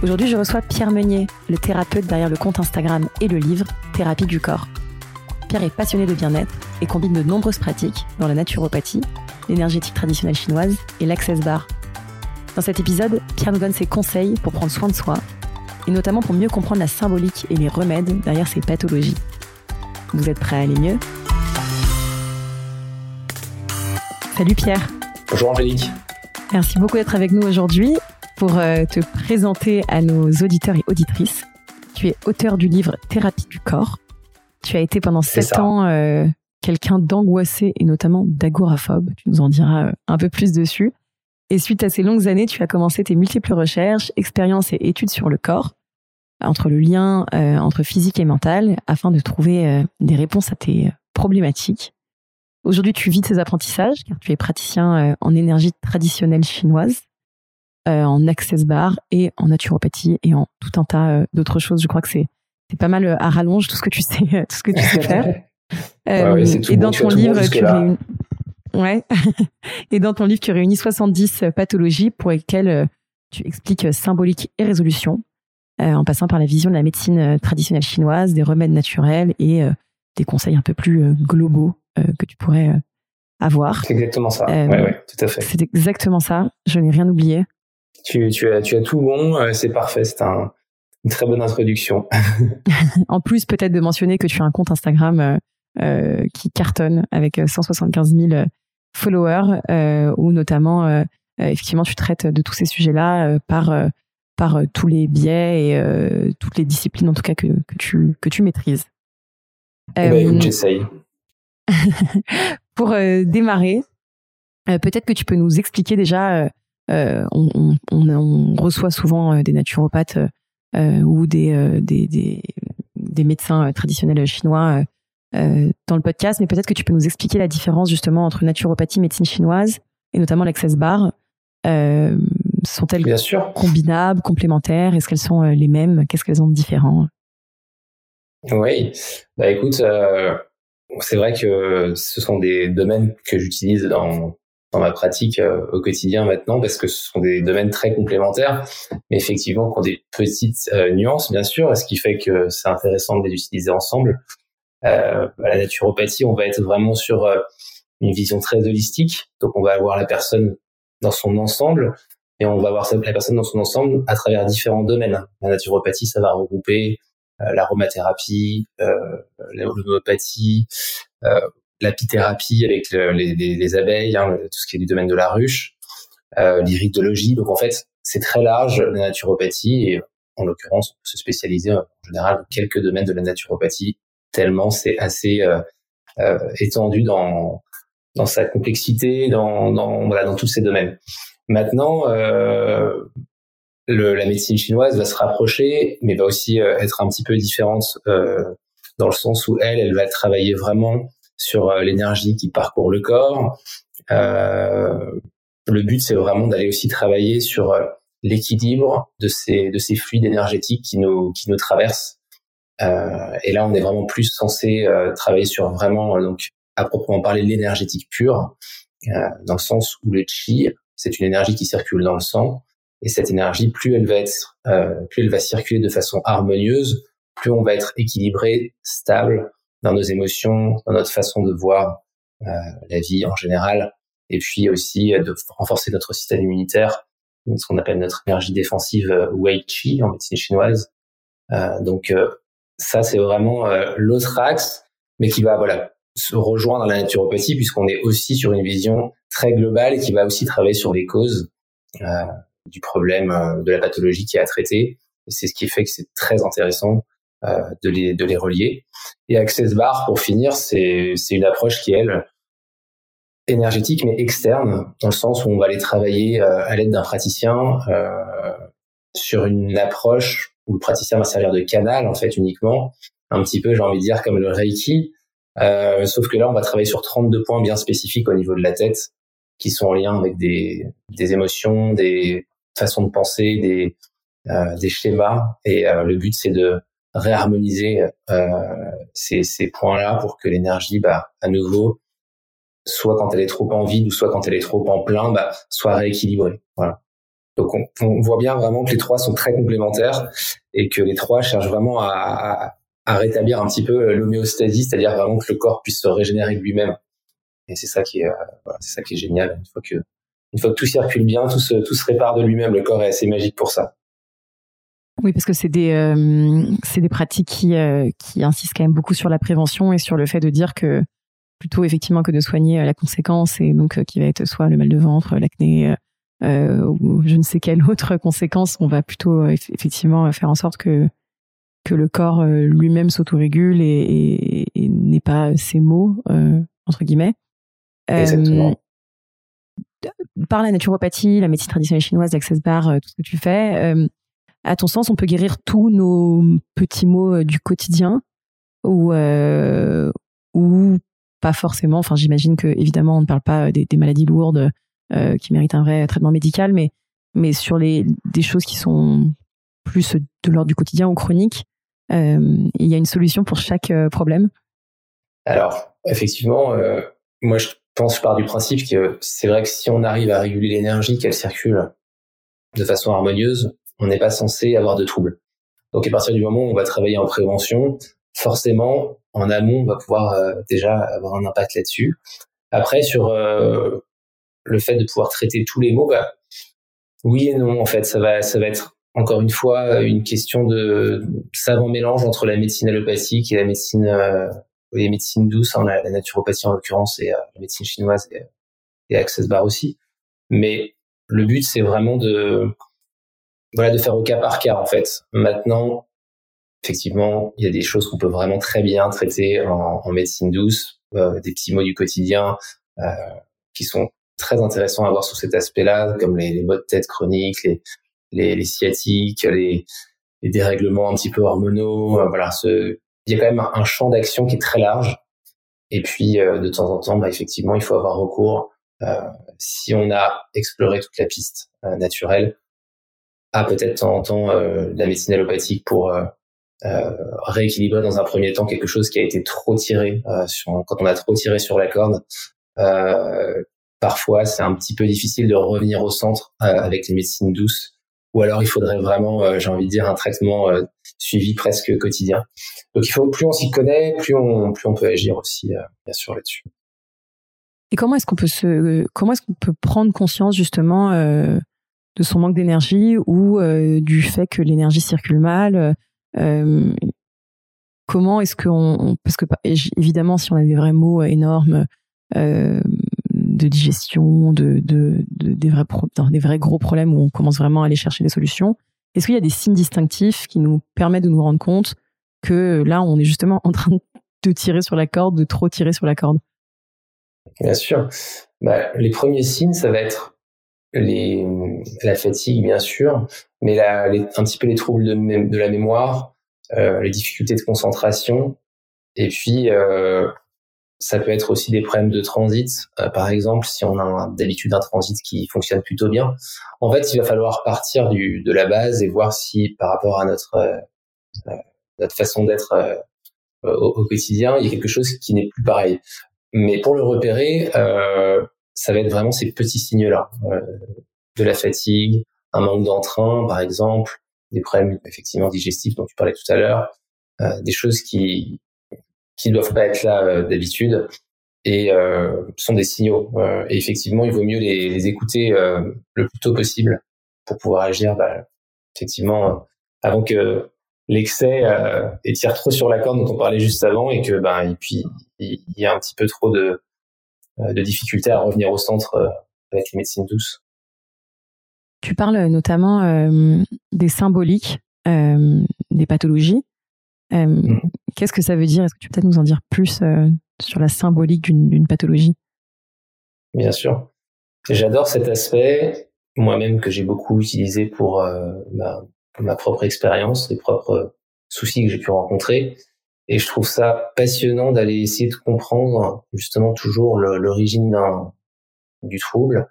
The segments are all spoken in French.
Aujourd'hui, je reçois Pierre Meunier, le thérapeute derrière le compte Instagram et le livre Thérapie du corps. Pierre est passionné de bien-être et combine de nombreuses pratiques dans la naturopathie, l'énergétique traditionnelle chinoise et l'access bar. Dans cet épisode, Pierre nous donne ses conseils pour prendre soin de soi et notamment pour mieux comprendre la symbolique et les remèdes derrière ces pathologies. Vous êtes prêts à aller mieux? Salut Pierre. Bonjour Angélique. Merci beaucoup d'être avec nous aujourd'hui pour euh, te présenter à nos auditeurs et auditrices. Tu es auteur du livre Thérapie du corps. Tu as été pendant sept ans euh, quelqu'un d'angoissé et notamment d'agoraphobe. Tu nous en diras euh, un peu plus dessus. Et suite à ces longues années, tu as commencé tes multiples recherches, expériences et études sur le corps, entre le lien entre physique et mental, afin de trouver des réponses à tes problématiques. Aujourd'hui, tu vis tes apprentissages car tu es praticien en énergie traditionnelle chinoise euh, en access bar et en naturopathie et en tout un tas euh, d'autres choses. Je crois que c'est c'est pas mal euh, à rallonge tout ce que tu sais tout ce que tu sais faire. et dans ton livre, tu réunis... ouais. et dans ton livre, tu réunis 70 pathologies pour lesquelles tu expliques symbolique et résolution, en passant par la vision de la médecine traditionnelle chinoise, des remèdes naturels et des conseils un peu plus globaux que tu pourrais avoir. C'est exactement ça. ouais, ouais, tout à fait. C'est exactement ça. Je n'ai rien oublié. Tu, tu, as, tu as tout bon, euh, c'est parfait, c'est un, une très bonne introduction. en plus, peut-être de mentionner que tu as un compte Instagram euh, euh qui cartonne avec 175 euh, 000 followers, euh, où notamment, effectivement, tu traites de tous ces sujets-là par, par tous les biais et toutes les disciplines, en tout cas, que, que, tu, que tu maîtrises. Eh ben, j'essaye. pour démarrer, peut-être que tu peux nous expliquer déjà euh, on, on, on, reçoit souvent euh, des naturopathes euh, ou des, des, des, des, médecins traditionnels chinois dans le podcast, mais peut-être que tu peux nous expliquer la différence justement entre naturopathie, médecine chinoise et notamment l'access bar. sont-elles combinables, complémentaires? Est-ce qu'elles sont les mêmes? Qu'est-ce qu'elles ont de différent? Oui, bah écoute, euh, c'est vrai que ce sont des domaines que j'utilise dans dans ma pratique euh, au quotidien maintenant parce que ce sont des domaines très complémentaires, mais effectivement qui ont des petites euh, nuances bien sûr, ce qui fait que c'est intéressant de les utiliser ensemble. Euh, bah, la naturopathie, on va être vraiment sur euh, une vision très holistique, donc on va avoir la personne dans son ensemble et on va voir la personne dans son ensemble à travers différents domaines. La naturopathie, ça va regrouper l'aromathérapie, l'homéopathie, l'apithérapie avec les, les, les, abeilles, hein, tout ce qui est du domaine de la ruche, euh, l'iridologie. Donc en fait, c'est très large la naturopathie et en l'occurrence, se spécialiser en général dans quelques domaines de la naturopathie tellement c'est assez euh, euh, étendu dans dans sa complexité, dans dans voilà dans tous ces domaines. Maintenant, euh, le, la médecine chinoise va se rapprocher, mais va aussi euh, être un petit peu différente euh, dans le sens où elle, elle va travailler vraiment sur euh, l'énergie qui parcourt le corps. Euh, le but, c'est vraiment d'aller aussi travailler sur euh, l'équilibre de ces de ces fluides énergétiques qui nous qui nous traversent. Euh, et là, on est vraiment plus censé euh, travailler sur vraiment donc à proprement parler l'énergétique pure, euh, dans le sens où le chi, c'est une énergie qui circule dans le sang, et cette énergie, plus elle va être, plus elle va circuler de façon harmonieuse, plus on va être équilibré, stable, dans nos émotions, dans notre façon de voir euh, la vie en général, et puis aussi euh, de renforcer notre système immunitaire, ce qu'on appelle notre énergie défensive euh, Wei Qi en médecine chinoise. Euh, donc ça, c'est vraiment l'autre axe, mais qui va voilà se rejoindre dans la naturopathie puisqu'on est aussi sur une vision très globale qui va aussi travailler sur les causes du problème de la pathologie qui est à traiter. Et c'est ce qui fait que c'est très intéressant euh, de, les, de les relier. Et Access Bar, pour finir, c'est une approche qui, elle, énergétique, mais externe, dans le sens où on va aller travailler euh, à l'aide d'un praticien euh, sur une approche où le praticien va servir de canal, en fait, uniquement, un petit peu, j'ai envie de dire, comme le Reiki. Euh, sauf que là, on va travailler sur 32 points bien spécifiques au niveau de la tête, qui sont en lien avec des, des émotions, des façons de penser, des, euh, des schémas. Et euh, le but, c'est de réharmoniser euh, ces, ces points-là pour que l'énergie, bah, à nouveau, soit quand elle est trop en vide ou soit quand elle est trop en plein, bah, soit rééquilibrée. Voilà. Donc on, on, voit bien vraiment que les trois sont très complémentaires et que les trois cherchent vraiment à, à, à rétablir un petit peu l'homéostasie, c'est-à-dire vraiment que le corps puisse se régénérer lui-même. Et c'est ça qui est, euh, voilà, c'est ça qui est génial. Une fois que, une fois que tout circule bien, tout se, tout se répare de lui-même. Le corps est assez magique pour ça. Oui, parce que c'est des, euh, c'est des pratiques qui, euh, qui insistent quand même beaucoup sur la prévention et sur le fait de dire que plutôt effectivement que de soigner la conséquence et donc qui va être soit le mal de ventre, l'acné ou je ne sais quelle autre conséquence, on va plutôt effectivement faire en sorte que que le corps lui-même s'autorégule et, et, n'est pas ses mots entre guillemets. Exactement. par la naturopathie, la médecine traditionnelle chinoise, l'access bar, tout ce que tu fais, à ton sens, on peut guérir tous nos petits maux euh, du quotidien ou euh, ou pas forcément. Enfin, j'imagine que évidemment, on ne parle pas des, maladies lourdes euh, qui méritent un vrai traitement médical, mais sur les des choses qui sont plus de l'ordre du quotidien ou chronique, il y a une solution pour chaque problème. Alors, effectivement, moi je pense, je du principe que c'est vrai que si on arrive à réguler l'énergie, qu'elle circule de façon harmonieuse, on n'est pas censé avoir de troubles. Donc à partir du moment où on va travailler en prévention, forcément, en amont, on va pouvoir euh, déjà avoir un impact là-dessus. Après, sur euh, le fait de pouvoir traiter tous les mots, bah, oui et non, en fait, ça va, ça va être encore une fois une question de savant mélange entre la médecine allopathique et la médecine, euh, les médecines douces, hein, la, naturopathie en l'occurrence et la médecine chinoise et, et Access Bar aussi. Mais le but, c'est vraiment de voilà, de faire au cas par cas en fait. Maintenant, effectivement, il y a des choses qu'on peut vraiment très bien traiter en, médecine douce, euh, des petits mots du quotidien euh, qui sont très intéressants à voir sur cet aspect-là, comme les, les maux de tête chroniques, les, les, les sciatiques, les, les, dérèglements un petit peu hormonaux. Euh, voilà, ce, il y a quand même un, champ d'action qui est très large. Et puis, euh, de temps en temps, bah, effectivement, il faut avoir recours, euh, si on a exploré toute la piste naturelle, à peut-être de temps en temps euh, la médecine allopathique pour euh, euh, rééquilibrer dans un premier temps quelque chose qui a été trop tiré sur, quand on a trop tiré sur la corde. Parfois c'est un petit peu difficile de revenir au centre avec les médecines douces. Ou alors il faudrait vraiment j'ai envie de dire un traitement suivi presque quotidien. Donc il faut plus on s'y connaît plus on plus on peut agir aussi bien sûr là-dessus. Et comment est-ce qu'on peut se comment est-ce qu'on peut prendre conscience justement de son manque d'énergie ou euh, du fait que l'énergie circule mal. Euh, comment est-ce qu'on parce que évidemment si on a des vrais mots énormes euh, de digestion, de, de, des vrais des vrais gros problèmes où on commence vraiment à aller chercher des solutions. Est-ce qu'il y a des signes distinctifs qui nous permettent de nous rendre compte que là on est justement en train de tirer sur la corde, de trop tirer sur la corde? Bien sûr. Bah, les premiers signes, ça va être les, la fatigue bien sûr, mais la, les, un petit peu les troubles de, de la mémoire, euh, les difficultés de concentration, et puis euh, ça peut être aussi des problèmes de transit. Euh, par exemple, si on a d'habitude un transit qui fonctionne plutôt bien, en fait, il va falloir partir du, de la base et voir si par rapport à notre euh, notre façon d'être euh, au, au, quotidien, il y a quelque chose qui n'est plus pareil. Mais pour le repérer, euh, ça va être vraiment ces petits signes-là, euh, de la fatigue, un manque d'entrain, par exemple, des problèmes effectivement digestifs dont tu parlais tout à l'heure, euh, des choses qui qui doivent pas être là euh, d'habitude et euh, sont des signaux. Euh, et effectivement, il vaut mieux les, les écouter le plus tôt possible pour pouvoir agir. Bah, effectivement, avant que l'excès étire trop sur la corde dont on parlait juste avant et que ben et puis il y a un petit peu trop de de difficulté à revenir au centre euh, avec les médecines douces. Tu parles notamment euh, des symboliques, des pathologies. Mhm. Qu'est-ce que ça veut dire? Est-ce que tu peux peut-être nous en dire plus sur la symbolique d'une pathologie? Bien sûr. J'adore cet aspect, moi-même que j'ai beaucoup utilisé pour ma, ma, propre expérience, les propres soucis que j'ai pu rencontrer. Et je trouve ça passionnant d'aller essayer de comprendre justement toujours l'origine du trouble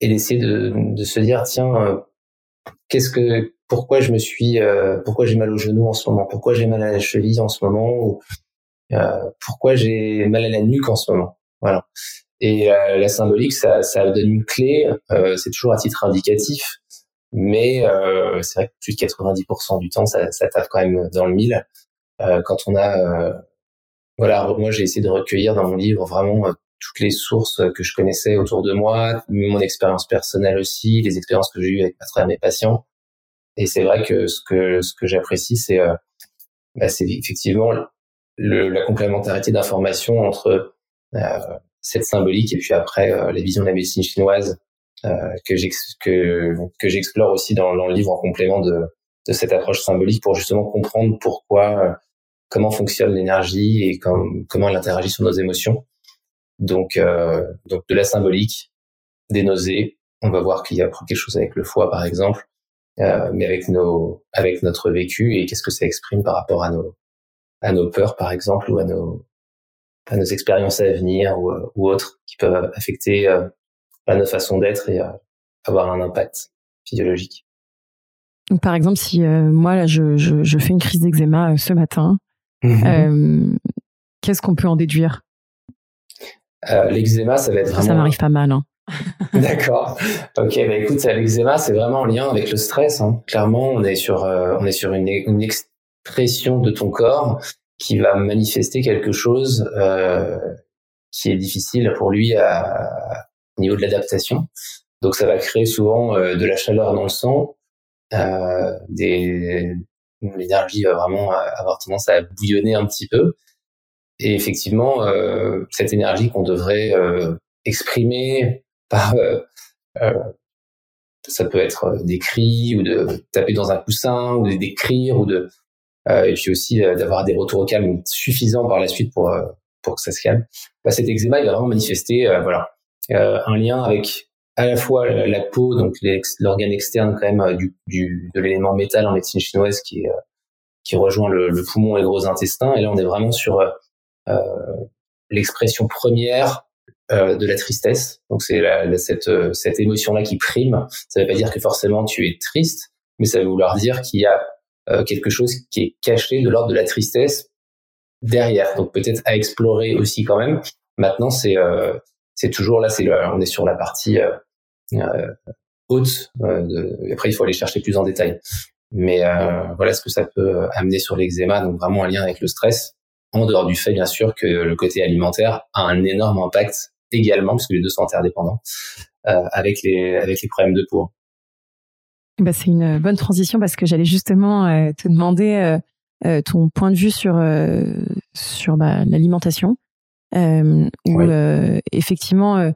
et d'essayer de, de, se dire tiens euh, qu'est-ce que pourquoi je me suis euh, pourquoi j'ai mal au genou en ce moment? Pourquoi j'ai mal à la cheville en ce moment? Ou euh, pourquoi j'ai mal à la nuque en ce moment? Voilà. Et euh, la symbolique ça ça donne une clé c'est toujours à titre indicatif mais c'est vrai que plus de 90% du temps ça, ça tape quand même dans le mille quand on a voilà moi j'ai essayé de recueillir dans mon livre vraiment toutes les sources que je connaissais autour de moi, mon expérience personnelle aussi, les expériences que j'ai eues avec à travers mes patients. Et c'est vrai que ce que ce que j'apprécie, c'est euh, bah, c'est effectivement le, la complémentarité d'informations entre euh, cette symbolique et puis après euh, les visions de la médecine chinoise euh, que que que j'explore aussi dans, dans, le livre en complément de de cette approche symbolique pour justement comprendre pourquoi euh, comment fonctionne l'énergie et comment elle interagit sur nos émotions donc, euh, donc de la symbolique, des nausées. On va voir qu'il y a quelque chose avec le foie, par exemple, euh, mais avec nos, avec notre vécu et qu'est-ce que ça exprime par rapport à nos, à nos peurs, par exemple, ou à nos, à nos expériences à venir ou, ou autres qui peuvent affecter euh, notre façon d'être et euh, avoir un impact physiologique. Par exemple, si euh, moi là, je, je, je, fais une crise d'eczéma euh, ce matin, mmh qu'est-ce qu'on peut en déduire? Euh, l'eczéma, ça va être vraiment. Ça m'arrive pas mal. Hein. D'accord. Ok, bah écoute, l'eczéma, c'est vraiment en lien avec le stress. Hein. Clairement, on est sur, euh, on est sur une, une, expression de ton corps qui va manifester quelque chose euh, qui est difficile pour lui à, au niveau de l'adaptation. Donc, ça va créer souvent euh, de la chaleur dans le sang, euh, l'énergie va vraiment avoir tendance à bouillonner un petit peu. Et effectivement, euh, cette énergie qu'on devrait euh, exprimer par, euh, euh, ça peut être des cris ou de taper dans un coussin ou d'écrire ou de, et puis aussi d'avoir des retours au calme suffisants par la suite pour pour que ça se calme. Bah, cet eczéma, il va vraiment manifester, voilà, un lien avec à la fois la, peau, donc l'organe externe quand même du, du de l'élément métal en médecine chinoise qui est qui rejoint le, le, poumon et gros intestin. Et là, on est vraiment sur euh, l'expression première euh, de la tristesse. Donc c'est cette, euh, cette émotion-là qui prime. Ça ne veut pas dire que forcément tu es triste, mais ça veut vouloir dire qu'il y a quelque chose qui est caché de l'ordre de la tristesse derrière. Donc peut-être à explorer aussi quand même. Maintenant c'est c'est toujours là, c'est on est sur la partie haute. après il faut aller chercher plus en détail. Mais voilà ce que ça peut amener sur l'eczéma. Donc vraiment un lien avec le stress en dehors du fait bien sûr que le côté alimentaire a un énorme impact également, parce que les deux sont interdépendants, euh, avec les avec les problèmes de peau. Bah, c'est une bonne transition parce que j'allais justement euh, te demander euh, euh, ton point de vue sur sur bah, l'alimentation, où effectivement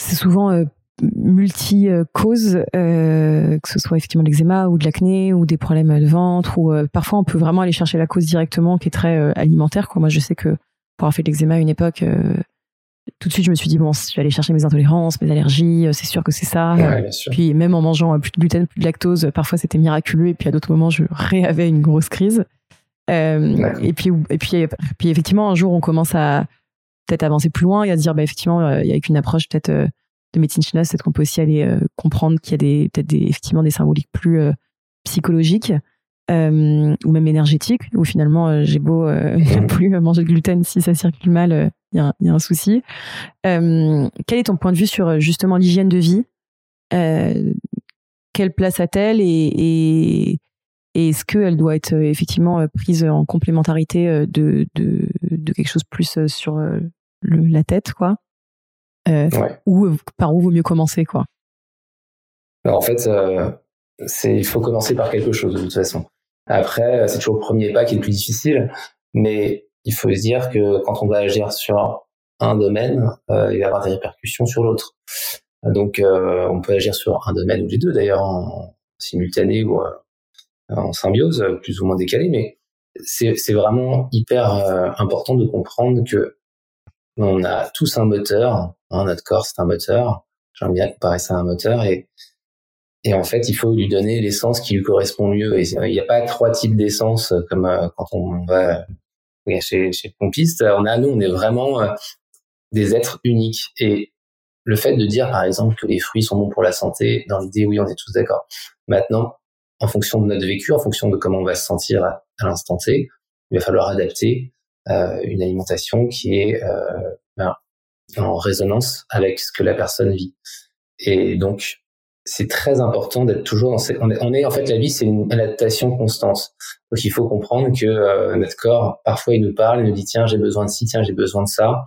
c'est souvent multi-causes, euh, que ce soit effectivement l'eczéma ou de l'acné ou des problèmes de ventre, ou euh, parfois on peut vraiment aller chercher la cause directement qui est très euh, alimentaire. Quoi. Moi, je sais que pour avoir fait de l'eczéma à une époque, tout de suite, je me suis dit, bon, je vais aller chercher mes intolérances, mes allergies, c'est sûr que c'est ça. Puis même en mangeant plus de gluten, plus de lactose, parfois c'était miraculeux, et puis à d'autres moments, je réavais une grosse crise. et puis, et puis, puis effectivement, un jour, on commence à peut-être avancer plus loin et à se dire, bah, effectivement, il y a une approche peut-être de médecine chinoise, c'est qu'on peut aussi aller euh, comprendre qu'il y a des peut-être des, effectivement des symboliques plus euh, psychologiques euh, ou même énergétiques, où finalement j'ai beau ne plus manger de gluten si ça circule mal, il y, a un, y a un souci. quel est ton point de vue sur justement l'hygiène de vie? Quelle place a-t-elle et, et, est-ce qu'elle doit être effectivement prise en complémentarité de, de, de quelque chose plus sur le, la tête, quoi? Euh, ou par où vaut mieux commencer quoi bah, En fait, euh, c'est il faut commencer par quelque chose de toute façon. Après, c'est toujours le premier pas qui est le plus difficile, mais il faut se dire que quand on va agir sur un domaine, euh, il va y avoir des répercussions sur l'autre. Donc, on peut agir sur un domaine ou les deux d'ailleurs en simultané ou en symbiose, plus ou moins décalé, mais c'est vraiment hyper important de comprendre que on a tous un moteur. Hein, notre corps, c'est un moteur. J'aime bien comparer ça à un moteur. Et Et en fait, il faut lui donner l'essence qui lui correspond mieux. Et il n'y a pas trois types d'essence comme quand on va chez, chez Pompiste. On a, nous, on est vraiment des êtres uniques. Et le fait de dire, par exemple, que les fruits sont bons pour la santé, dans l'idée, oui, on est tous d'accord. Maintenant, en fonction de notre vécu, en fonction de comment on va se sentir à, l'instant T, il va falloir adapter euh, une alimentation qui est euh, ben, en résonance avec ce que la personne vit. Et donc, c'est très important d'être toujours dans cette... On est, on est, en fait, la vie, c'est une adaptation constante. Donc, il faut comprendre que euh, notre corps, parfois, il nous parle, il nous dit, tiens, j'ai besoin de ci, tiens, j'ai besoin de ça.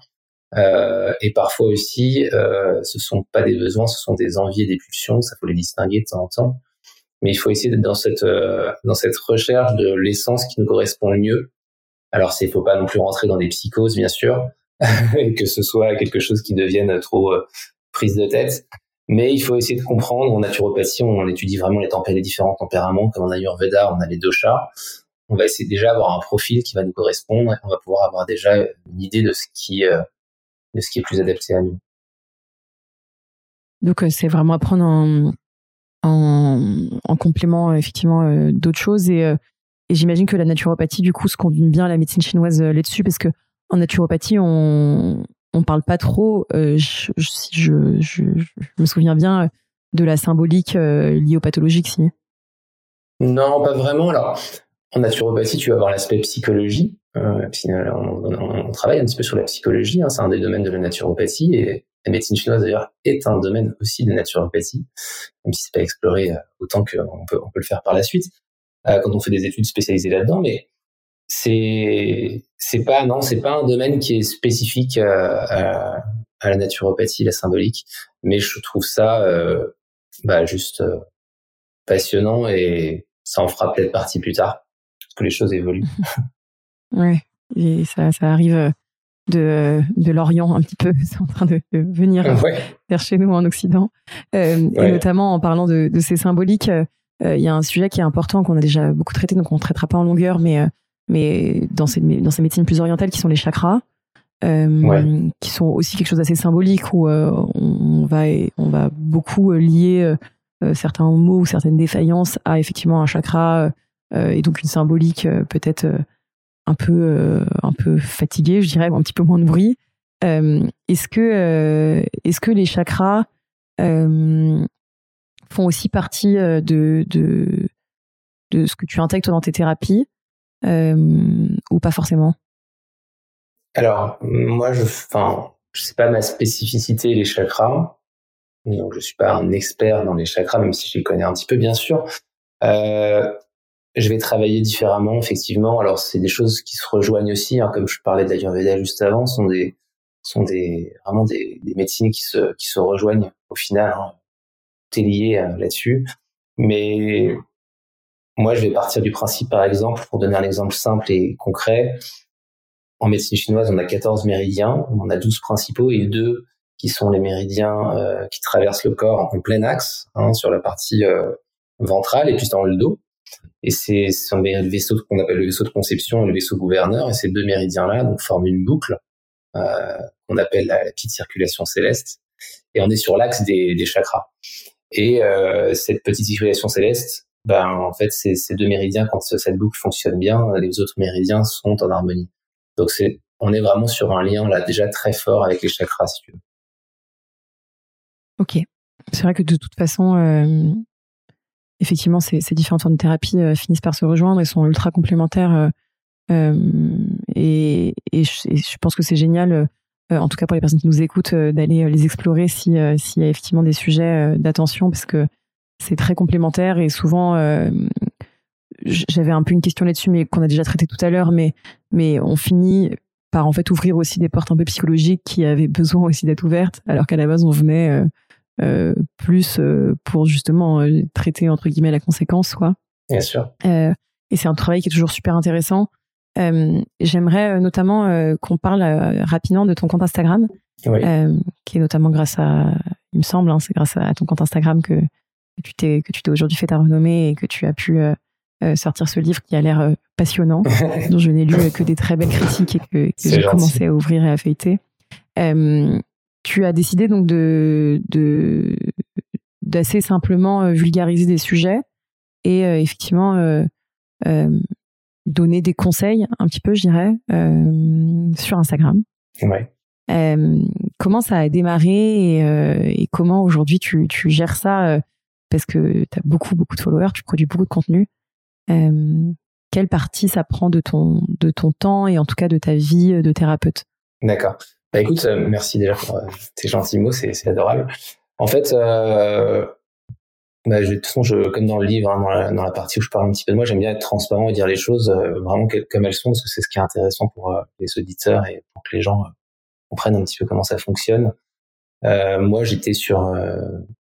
Euh, et parfois aussi, euh, ce sont pas des besoins, ce sont des envies et des pulsions. Ça faut les distinguer de temps en temps. Mais il faut essayer d'être dans cette euh, dans cette recherche de l'essence qui nous correspond le mieux. Alors, c'est faut pas non plus rentrer dans des psychoses, bien sûr, que ce soit quelque chose qui devienne trop euh, prise de tête. Mais il faut essayer de comprendre. En naturopathie, on étudie vraiment les, tempé les différents tempéraments. Comme en Ayurveda, on a les doshas. On va essayer déjà d'avoir un profil qui va nous correspondre. Et on va pouvoir avoir déjà une idée de ce qui euh, de ce qui est plus adapté à nous. Donc euh, c'est vraiment à prendre en, en, complément effectivement euh, d'autres choses et, et j'imagine que la naturopathie du coup se combine bien à la médecine chinoise là-dessus parce que en naturopathie on on parle pas trop je, je, me souviens bien de la symbolique liée aux pathologiques si. Non pas vraiment. Alors en naturopathie tu vas avoir l'aspect psychologie euh, on, travaille un petit peu sur la psychologie, hein, c'est un des domaines de la naturopathie et la médecine chinoise d'ailleurs est un domaine aussi de naturopathie, même si c'est pas exploré euh, autant qu'on peut, on peut le faire par la suite. euh, quand on fait des études spécialisées là-dedans. Mais c'est c'est pas non, c'est pas un domaine qui est spécifique à, à, la naturopathie, la symbolique, mais je trouve ça bah, juste passionnant et ça en fera peut-être partie plus tard, parce que les choses évoluent. Ouais, et ça, ça arrive euh, de, de l'Orient un petit peu, c'est en train de, venir euh, vers chez nous en Occident. Euh, Et notamment en parlant de, de ces symboliques, euh, il y a un sujet qui est important qu'on a déjà beaucoup traité, donc on ne traitera pas en longueur, mais, mais dans, ces, dans ces médecines plus orientales qui sont les chakras. Euh, qui sont aussi quelque chose d'assez symbolique où on, va on va beaucoup lier certains mots ou certaines défaillances à effectivement un chakra et donc une symbolique peut-être un peu euh, un peu fatigué, je dirais, un petit peu moins de bruit. Euh, est-ce que euh, est-ce que les chakras font aussi partie de, de de ce que tu intègres dans tes thérapies ou pas forcément? Alors moi, je, enfin, je sais pas ma spécificité les chakras. Donc je suis pas un expert dans les chakras, même si je les connais un petit peu bien sûr. Euh, je vais travailler différemment, effectivement. Alors, c'est des choses qui se rejoignent aussi, hein, comme je parlais de la l'Ayurveda juste avant, sont des, sont des, vraiment des, des, médecines qui se, qui se rejoignent au final. Hein. Tout est lié euh, là-dessus. Mais moi, je vais partir du principe, par exemple, pour donner un exemple simple et concret. En médecine chinoise, on a 14 méridiens, on a 12 principaux et deux qui sont les méridiens euh, qui traversent le corps en plein axe, hein, sur la partie euh, ventrale et puis dans le dos. Et c'est le vaisseau qu'on appelle le vaisseau de conception et le vaisseau gouverneur. Et ces deux méridiens-là forment une boucle euh, qu'on appelle la, petite circulation céleste. Et on est sur l'axe des, chakras. Et euh, cette petite circulation céleste, ben en fait, ces, ces deux méridiens, quand cette boucle fonctionne bien, les autres méridiens sont en harmonie. Donc c'est, on est vraiment sur un lien là déjà très fort avec les chakras, si tu veux. Ok. C'est vrai que de toute façon, euh, effectivement, ces, différentes formes de thérapie euh, finissent par se rejoindre et sont ultra complémentaires. Euh, euh et, je, pense que c'est génial, en tout cas pour les personnes qui nous écoutent, d'aller les explorer s'il y a effectivement des sujets d'attention, parce que c'est très complémentaire et souvent, j'avais un peu une question là-dessus, mais qu'on a déjà traité tout à l'heure, mais, mais on finit par en fait ouvrir aussi des portes un peu psychologiques qui avaient besoin aussi d'être ouvertes, alors qu'à la base on venait euh, plus euh, pour justement euh, traiter entre guillemets la conséquence, quoi. Bien sûr. et c'est un travail qui est toujours super intéressant. J'aimerais notamment qu'on parle rapidement de ton compte Instagram, qui est notamment grâce à, il me semble, hein, c'est grâce à ton compte Instagram que, que tu t'es que tu t'es aujourd'hui fait ta renommée et que tu as pu sortir ce livre qui a l'air passionnant, dont je n'ai lu que des très belles critiques et que, que j'ai commencé à ouvrir et à feuilleter. Euh, tu as décidé donc de, de, d'assez simplement vulgariser des sujets et effectivement donner des conseils un petit peu, je dirais, sur Instagram. Ouais. comment ça a démarré et, et comment aujourd'hui tu, tu, gères ça parce que tu as beaucoup beaucoup de followers, tu produis beaucoup de contenu. quelle partie ça prend de ton de ton temps et en tout cas de ta vie de thérapeute? D'accord. Bah écoute, euh, merci déjà pour euh, tes gentils mots, c'est, adorable. En fait, euh, bah, de toute façon, je, comme dans le livre, hein, dans, la, dans, la, partie où je parle un petit peu de moi, j'aime bien être transparent et dire les choses euh, vraiment comme elles sont, parce que c'est ce qui est intéressant pour les auditeurs et pour que les gens comprennent un petit peu comment ça fonctionne. moi, j'étais sur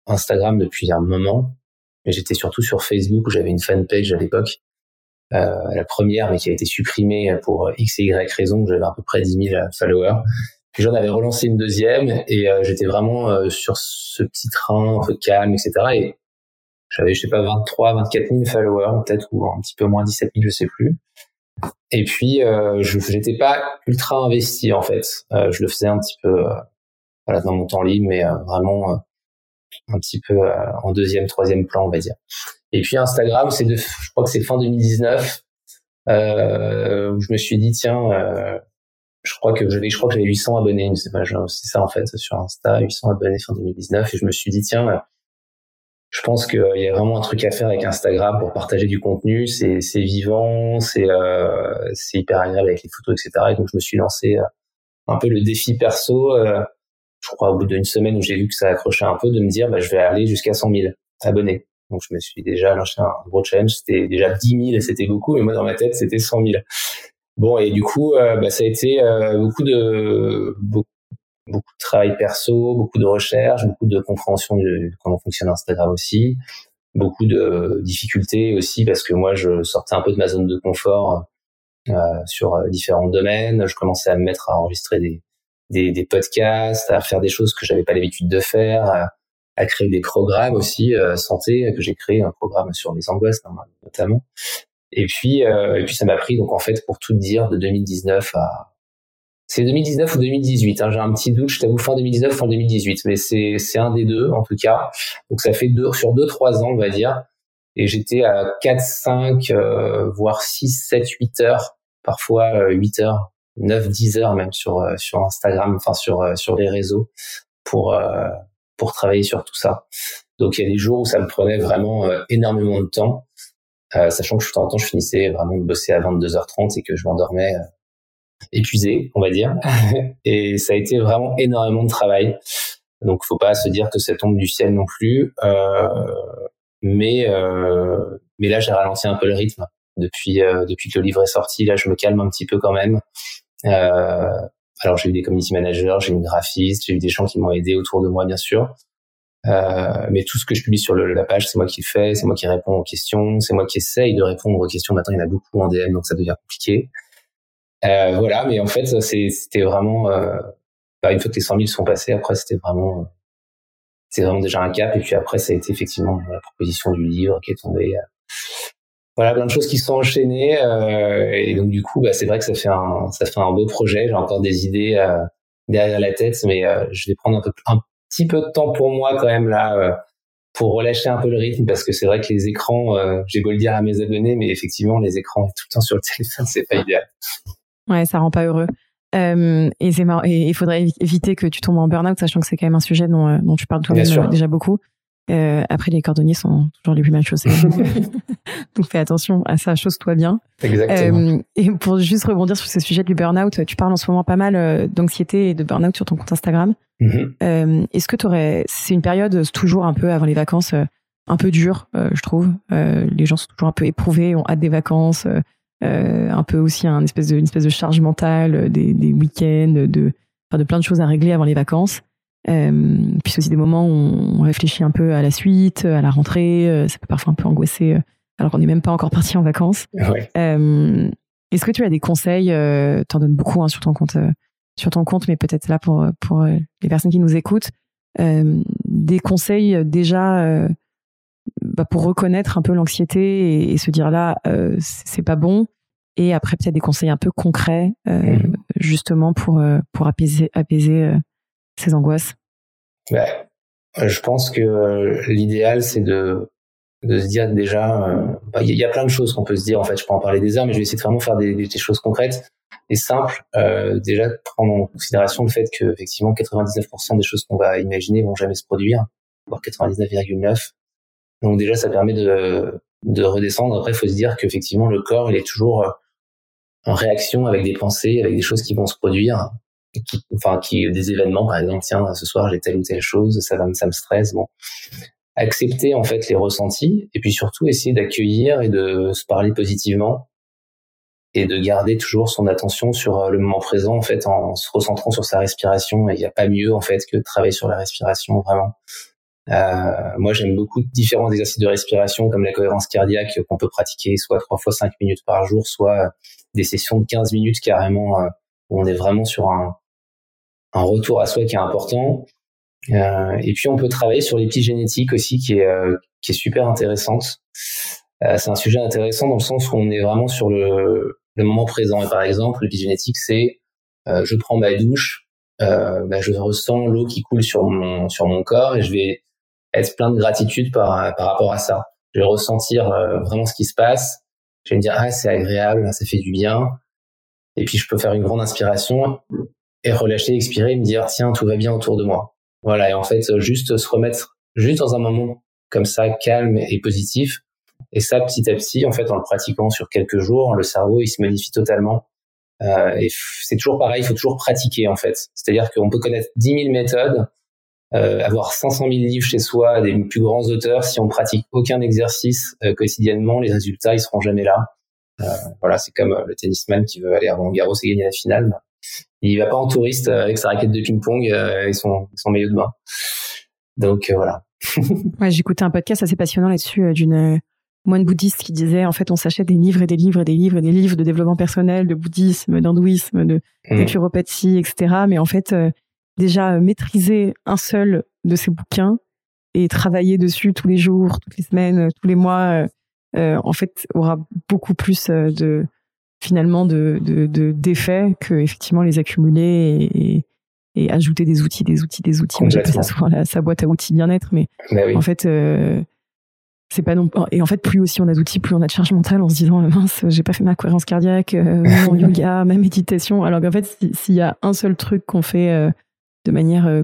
Instagram depuis un moment, mais j'étais surtout sur Facebook où j'avais une fanpage à l'époque. la première, mais qui a été supprimée pour X et Y raison, j'avais à peu près 10 000 followers. Puis j'en avais relancé une deuxième et euh, j'étais vraiment euh, sur ce petit train un peu calme, etc. Et j'avais, je sais pas, 23, 24 000 followers peut-être ou un petit peu moins 17 000, je sais plus. Et puis euh, je n'étais pas ultra investi en fait. Euh, je le faisais un petit peu voilà dans mon temps libre, mais vraiment un petit peu en deuxième, troisième plan, on va dire. Et puis Instagram, c'est de, je crois que c'est fin 2019 où je me suis dit tiens je crois que j'avais, je crois que j'avais 800 abonnés, c'est ça en fait, sur Insta, 800 abonnés fin 2019, et je me suis dit tiens, je pense qu'il y a vraiment un truc à faire avec Instagram pour partager du contenu, c'est, c'est vivant, c'est, euh, c'est hyper agréable avec les photos, etc. Et donc je me suis lancé euh, un peu le défi perso, euh, je crois au bout d'une semaine où j'ai vu que ça accrochait un peu, de me dire bah, je vais aller jusqu'à 100 000 abonnés. Donc je me suis déjà lancé un gros challenge, c'était déjà 10 000 et c'était beaucoup, mais moi dans ma tête c'était 100 000. Bon, et du coup, euh, bah, ça a été euh, beaucoup de beaucoup, de travail perso, beaucoup de recherche, beaucoup de compréhension de comment fonctionne Instagram aussi, beaucoup de difficultés aussi parce que moi, je sortais un peu de ma zone de confort euh, sur différents domaines. Je commençais à me mettre à enregistrer des, des, des podcasts, à faire des choses que j'avais pas l'habitude de faire, à, à, créer des programmes aussi santé que j'ai créé un programme sur les angoisses notamment et puis, euh, et puis ça m'a pris, donc en fait, pour tout dire, de 2019 à... C'est 2019 ou 2018, hein, j'ai un petit doute, je t'avoue, fin 2019, fin 2018, mais c'est, un des deux, en tout cas. Donc ça fait deux, sur deux, trois ans, on va dire. Et j'étais à 4, 5, euh, voire 6, 7, 8 heures, parfois 8 euh, heures, 9, 10 heures même sur, euh, sur Instagram, enfin sur, sur les réseaux pour, pour travailler sur tout ça. Donc il y a des jours où ça me prenait vraiment énormément de temps. Euh, sachant que tout en temps je finissais vraiment de bosser à 22h30 et que je m'endormais euh, épuisé, on va dire. et ça a été vraiment énormément de travail. Donc, faut pas se dire que ça tombe du ciel non plus. Euh, mais euh, mais là, j'ai ralenti un peu le rythme depuis euh, depuis que le livre est sorti. Là, je me calme un petit peu quand même. Euh, alors, j'ai eu des community managers, j'ai eu une graphiste, j'ai eu des gens qui m'ont aidé autour de moi, bien sûr. Euh, mais tout ce que je publie sur le, la page, c'est moi qui le fais, c'est moi qui réponds aux questions, c'est moi qui essaye de répondre aux questions. Maintenant, il y en a beaucoup en DM, donc ça devient compliqué. Euh, voilà, mais en fait, c'était vraiment, euh, bah, une fois que les 100 000 sont passés, après, c'était vraiment, euh, c'est vraiment déjà un cap. Et puis après, ça a été effectivement la proposition du livre qui est tombée. voilà, plein de choses qui sont enchaînées. et donc, du coup, bah, c'est vrai que ça fait un, ça fait un beau projet. J'ai encore des idées derrière la tête, mais je vais prendre un peu, un petit peu de temps pour moi quand même là euh, pour relâcher un peu le rythme parce que c'est vrai que les écrans, euh, j'ai beau le dire à mes abonnés, mais effectivement les écrans tout le temps sur le téléphone, c'est pas idéal. Ouais, ça rend pas heureux. Euh, et c'est et il faudrait éviter que tu tombes en burn-out, sachant que c'est quand même un sujet dont, euh, dont tu parles toi-même déjà beaucoup. Euh, après, les cordonniers sont toujours les plus mal chaussés. Donc, fais attention à ça, chose-toi bien. Exactement. Euh, et pour juste rebondir sur ce sujet du burn-out, tu parles en ce moment pas mal euh, d'anxiété et de burn-out sur ton compte Instagram. Mm-hmm. Euh, est-ce que tu aurais, c'est une période toujours un peu avant les vacances, un peu dure, je trouve. les gens sont toujours un peu éprouvés, ont hâte des vacances, un peu aussi un espèce de, une espèce de charge mentale, des, des week-ends, de, de plein de choses à régler avant les vacances. Euh, puis c'est aussi des moments où on réfléchit un peu à la suite, à la rentrée. Euh, ça peut parfois un peu angoisser, euh, alors qu'on n'est même pas encore parti en vacances. Euh, Est-ce que tu as des conseils euh, T'en donnes beaucoup hein, sur ton compte, sur ton compte, mais peut-être là pour pour les personnes qui nous écoutent, des conseils déjà bah, pour reconnaître un peu l'anxiété et, se dire là, c'est pas bon. Et après peut-être des conseils un peu concrets, mmh. justement pour pour apaiser apaiser ces angoisses ouais. je pense que l'idéal, c'est de de se dire déjà, euh, bah, il y, a plein de choses qu'on peut se dire. En fait, je peux en parler des heures, mais je vais essayer de vraiment faire des, des, choses concrètes et simples. Euh, déjà, prendre en considération le fait que effectivement, 99% des choses qu'on va imaginer vont jamais se produire, voire 99,9. Donc déjà, ça permet de de redescendre. Après, il faut se dire qu'effectivement, le corps, il est toujours en réaction avec des pensées, avec des choses qui vont se produire, enfin, qui des événements, par exemple, tiens, ce soir j'ai telle ou telle chose, ça va, ça me stresse. Bon, accepter en fait les ressentis et puis surtout essayer d'accueillir et de se parler positivement et de garder toujours son attention sur euh, le moment présent en fait en se recentrant sur sa respiration et il n'y a pas mieux en fait que de travailler sur la respiration vraiment euh, moi j'aime beaucoup différents exercices de respiration comme la cohérence cardiaque qu'on peut pratiquer soit trois fois cinq minutes par jour soit des sessions de 15 minutes carrément euh, où on est vraiment sur un, un retour à soi qui est important euh, et puis on peut travailler sur l'épigénétique aussi, qui est euh, qui est super intéressante. Euh, c'est un sujet intéressant dans le sens où on est vraiment sur le, le moment présent. Et par exemple, l'épigénétique, c'est je prends ma douche, bah, je ressens l'eau qui coule sur mon sur mon corps et je vais être plein de gratitude par par rapport à ça. Je vais ressentir vraiment ce qui se passe. Je vais me dire ah c'est agréable, ça fait du bien. Et puis je peux faire une grande inspiration et relâcher, expirer, et me dire tiens tout va bien autour de moi. Voilà, et en fait, juste se remettre juste dans un moment comme ça, calme et positif. Et ça, petit à petit, en fait, en le pratiquant sur quelques jours, le cerveau, il se modifie totalement. Euh, et c'est toujours pareil, il faut toujours pratiquer, en fait. C'est-à-dire qu'on peut connaître 10 000 méthodes, euh, avoir 500 000 livres chez soi, des plus grands auteurs, si on pratique aucun exercice euh, quotidiennement, les résultats, ils seront jamais là. Euh, voilà, c'est comme euh, le tennisman qui veut aller à Roland Garros et gagner la finale il va pas en touriste euh, avec sa raquette de ping-pong euh, et son, son maillot de bain. Donc euh, voilà. ouais, j'écoutais un podcast assez passionnant là-dessus d'une moine bouddhiste qui disait en fait on s'achète des livres et des livres et des livres et des livres de développement personnel, de bouddhisme, d'hindouisme, de mmh. naturopathie, etc. Mais en fait déjà maîtriser un seul de ces bouquins et travailler dessus tous les jours, toutes les semaines, tous les mois, en fait aura beaucoup plus de finalement de d'effets que effectivement les accumuler et, et, ajouter des outils, des outils, des outils. J'appelle ça souvent la, sa boîte à outils bien-être, mais bah en fait. Euh, c'est pas non et en fait plus aussi on a d'outils plus on a de charge mentale en se disant mince j'ai pas fait ma cohérence cardiaque euh, mon yoga ma méditation alors qu'en fait s'il y a un seul truc qu'on fait euh, de manière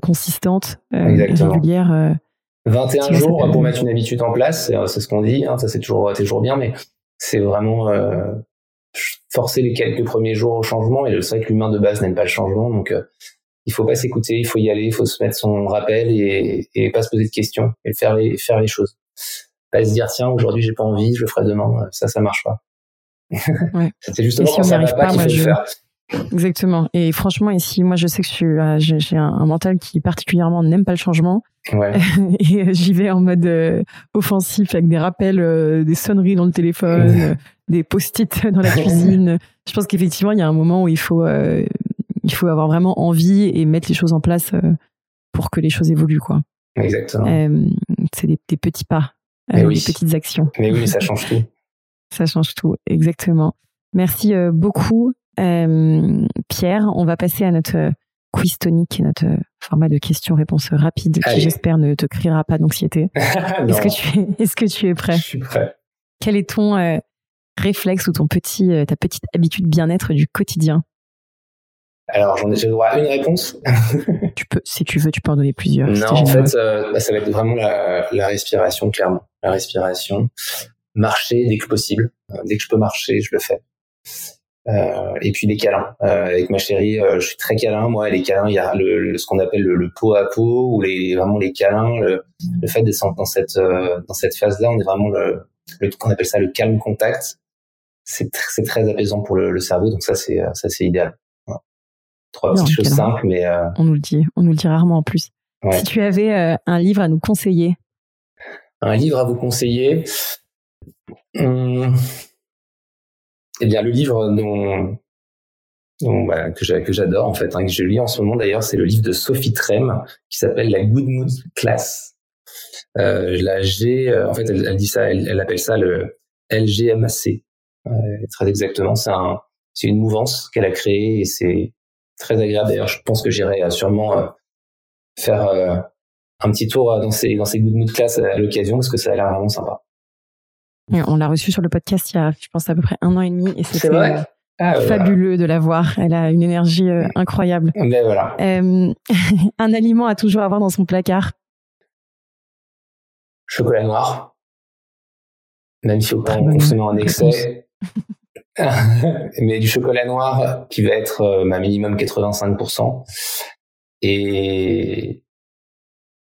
consistante régulière 21 jours pour mettre une habitude en place c'est ce qu'on dit hein, ça c'est toujours toujours bien mais c'est vraiment forcer les quelques premiers jours au changement. Et c'est vrai que l'humain de base n'aime pas le changement, donc euh, il faut pas s'écouter, il faut y aller, il faut se mettre son rappel et, et pas se poser de questions et faire les faire les choses. Pas se dire tiens aujourd'hui j'ai pas envie, je le ferai demain. Ça ça marche pas. Ouais. c'est justement si quand ça va pas, qu'il faut le faire. Exactement. Et franchement, ici, moi, je sais que je suis, j'ai un, mental qui particulièrement n'aime pas le changement. Ouais. et j'y vais en mode euh, offensif avec des rappels, euh, des sonneries dans le téléphone, des post-it dans la cuisine. Je pense qu'effectivement, il y a un moment où il faut, euh, il faut avoir vraiment envie et mettre les choses en place pour que les choses évoluent, quoi. Exactement. c'est des, des, petits pas, des petites actions. Mais oui, ça change tout. ça change tout, exactement. Merci beaucoup. Euh, Pierre, on va passer à notre euh, quiz tonique, notre euh, format de questions-réponses rapides qui, j'espère, ne te criera pas d'anxiété. est-ce que tu es, est-ce que tu es prêt? Je suis prêt. Quel est ton réflexe ou ton petit, ta petite habitude bien-être du quotidien? Alors, j'en ai, j'ai droit à une réponse. tu peux, si tu veux, tu peux en donner plusieurs. Non, en fait, bah, ça va être vraiment la, la, respiration, clairement. La respiration. Marcher dès que possible. Dès que je peux marcher, je le fais. Euh, et puis les câlins. Euh, avec ma chérie, euh, je suis très câlin. Moi, les câlins, il y a le, ce qu'on appelle le, le, pot à pot ou les vraiment les câlins. Le, le fait d'être dans cette dans cette phase-là, on est vraiment le, le qu'on appelle ça le calme contact. C'est c'est très apaisant pour le, cerveau. Donc ça, c'est ça c'est idéal. Trois petites choses simples, mais on nous le dit, on nous le dit rarement en plus. Si tu avais un livre à nous conseiller. Un livre à vous conseiller. Hum, eh bien, le livre dont, dont bah, que j'adore en fait, hein, que je lis en ce moment d'ailleurs, c'est le livre de Sophie Trem qui s'appelle La Good Mood Class. Euh, la G, euh, en fait, elle, dit ça, elle, elle, appelle ça le LGMAC. Euh, très exactement, c'est un, c'est une mouvance qu'elle a créée et c'est très agréable. D'ailleurs, je pense que j'irai sûrement euh, faire un petit tour dans ces, dans ces good mood class à l'occasion parce que ça a l'air vraiment sympa. On l'a reçu sur le podcast il y a, je pense, à peu près un an et demi et c'était ah, fabuleux de la voir. Elle a une énergie incroyable. Ben voilà. un aliment à toujours avoir dans son placard. Chocolat noir. Même si faut pas en excès. mais du chocolat noir qui va être euh, ma minimum 85%. Et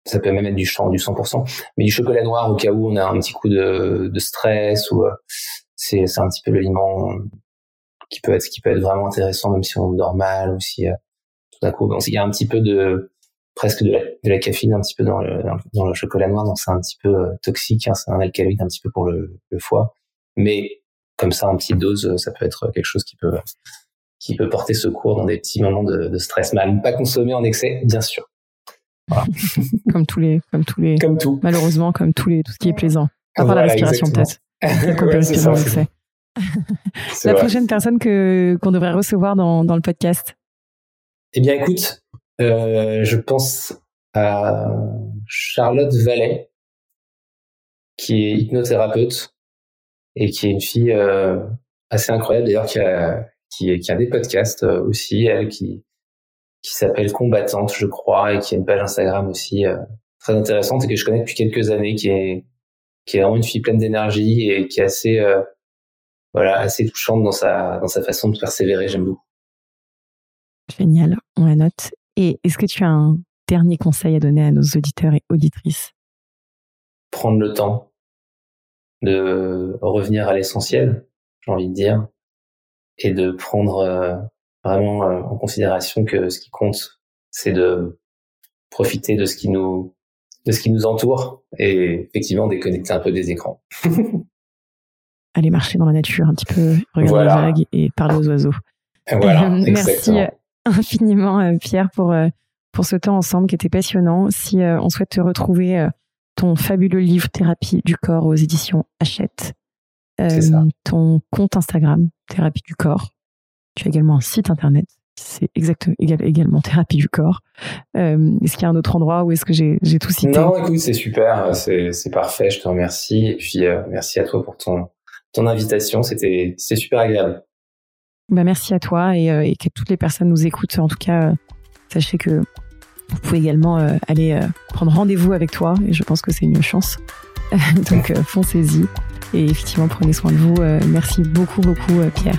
ça peut même être du, du 100%. Mais du chocolat noir au cas où on a un petit coup de, de stress ou euh, c'est, un petit peu l'aliment qui peut être qui peut être vraiment intéressant même si on dort mal ou si euh, tout d'un coup il y a un petit peu de presque de la, de la caféine un petit peu dans le, dans le chocolat noir donc c'est un petit peu toxique hein, c'est un alcaloïde un petit peu pour le, le foie mais comme ça en petite dose, ça peut être quelque chose qui peut qui peut porter secours dans des petits moments de, stress. Mais pas consommer en excès, bien sûr. comme tous les, comme tous les, comme tout. Malheureusement, comme tous les, tout ce qui est plaisant. À part la respiration peut-être. la prochaine personne que qu'on devrait recevoir dans, dans le podcast. Eh bien, écoute, euh, je pense à Charlotte Vallet, qui est hypnothérapeute et qui est une fille euh, assez incroyable d'ailleurs qui a qui, qui a des podcasts euh, aussi elle qui qui s'appelle combattante je crois et qui a une page Instagram aussi euh, très intéressante et que je connais depuis quelques années qui est qui est vraiment une fille pleine d'énergie et qui est assez voilà assez touchante dans sa dans sa façon de persévérer j'aime beaucoup. Génial on la note. Et est-ce que tu as un dernier conseil à donner à nos auditeurs et auditrices? Prendre le temps de revenir à l'essentiel, j'ai envie de dire, et de prendre euh, vraiment euh, en considération que ce qui compte, c'est de profiter de ce qui nous de ce qui nous entoure et effectivement déconnecter un peu des écrans. Aller marcher dans la nature un petit peu, regarder les vagues et parler aux oiseaux. Voilà, merci infiniment Pierre pour pour ce temps ensemble qui était passionnant. Si on souhaite te retrouver ton fabuleux livre Thérapie du corps aux éditions Hachette, euh, ton compte Instagram Thérapie du corps. Tu as également un site internet, c'est exactement également Thérapie du corps. Euh, est-ce qu'il y a un autre endroit où est-ce que j'ai tout cité? Non, écoute, c'est super, c'est parfait, je te remercie. Et puis euh, merci à toi pour ton, ton invitation, c'était super agréable. Bah, merci à toi et, et, que toutes les personnes nous écoutent. En tout cas, sachez que vous pouvez également euh, aller euh, prendre rendez-vous avec toi et je pense que c'est une chance. Donc euh, foncez-y et effectivement prenez soin de vous. merci beaucoup beaucoup Pierre.